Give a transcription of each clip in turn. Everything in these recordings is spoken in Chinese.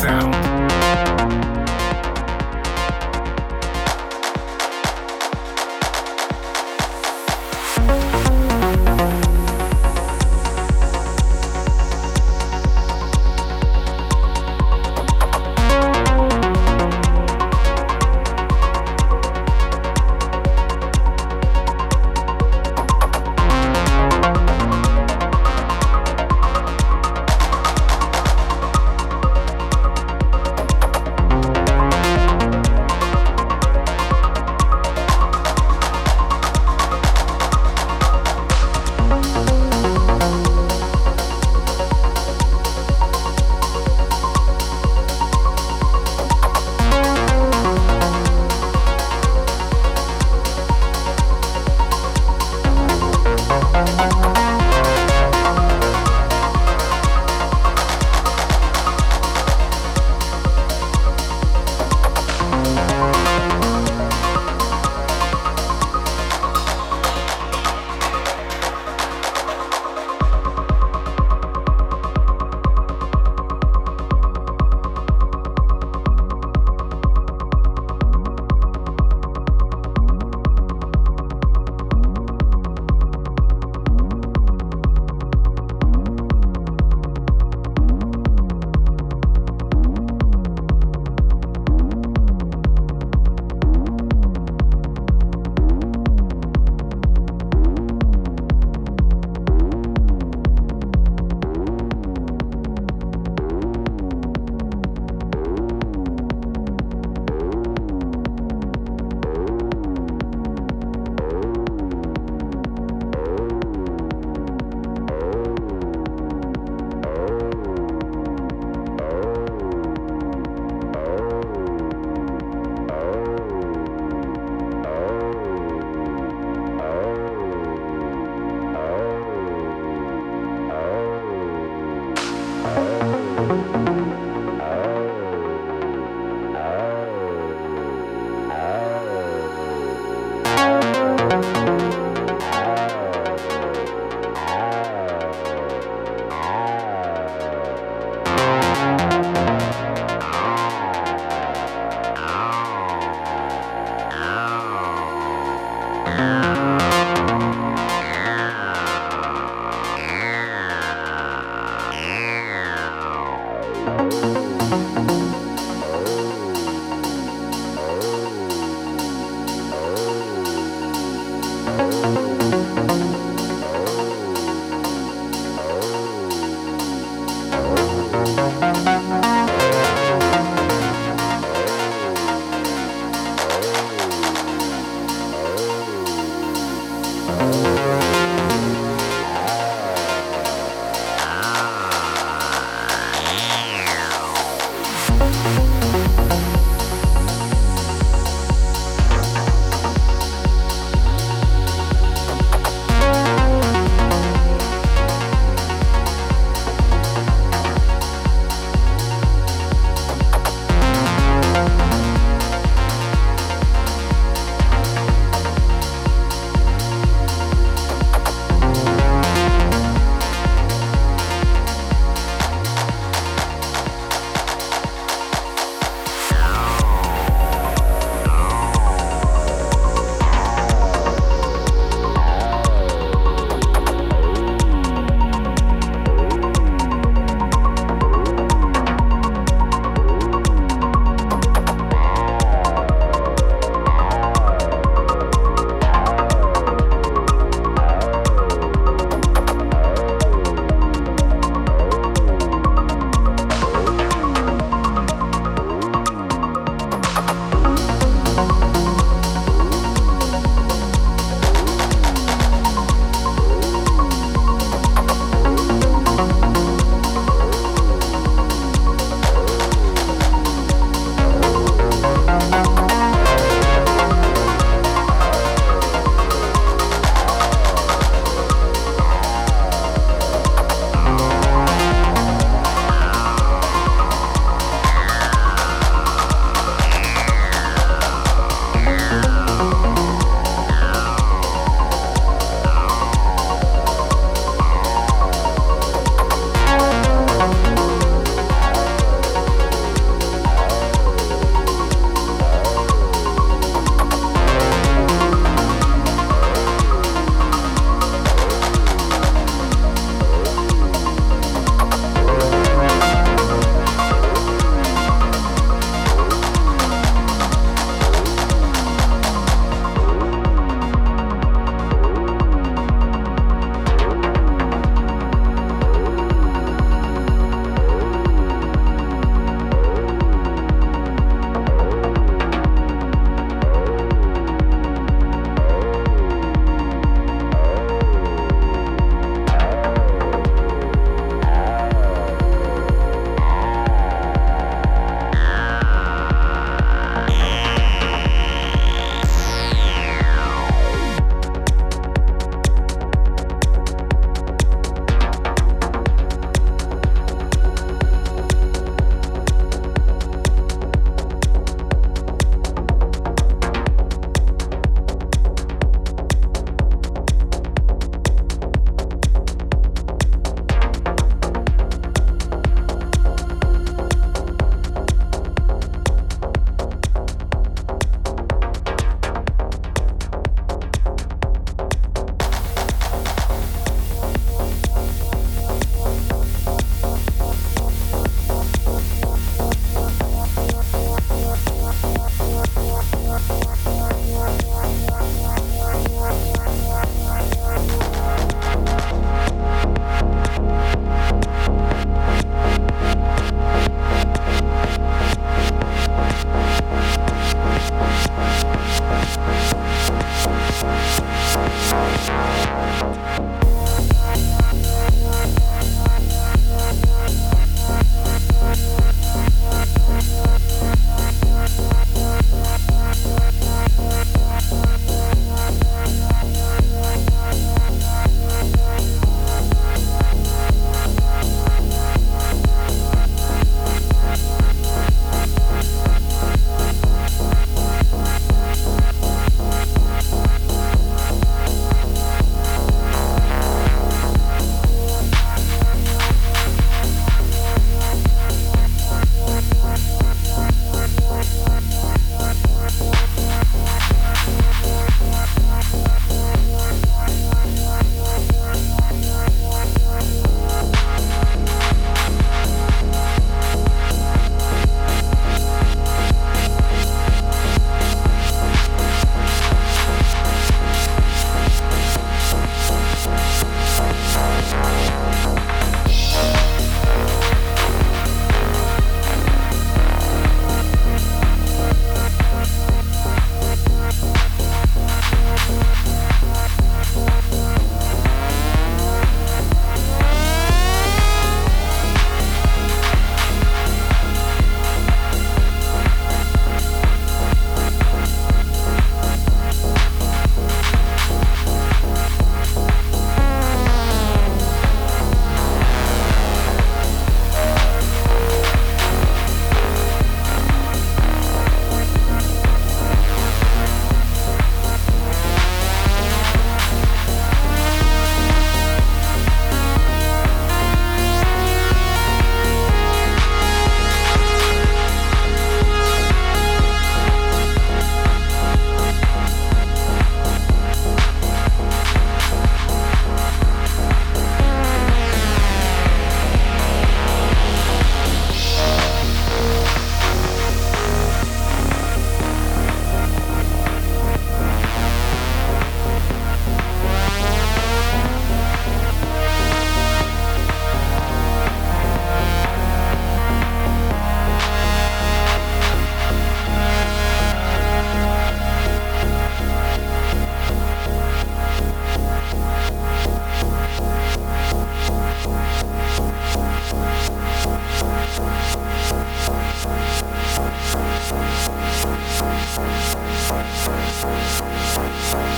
Sound.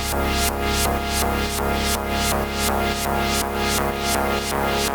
Thank you.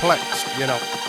Perplexed, you know.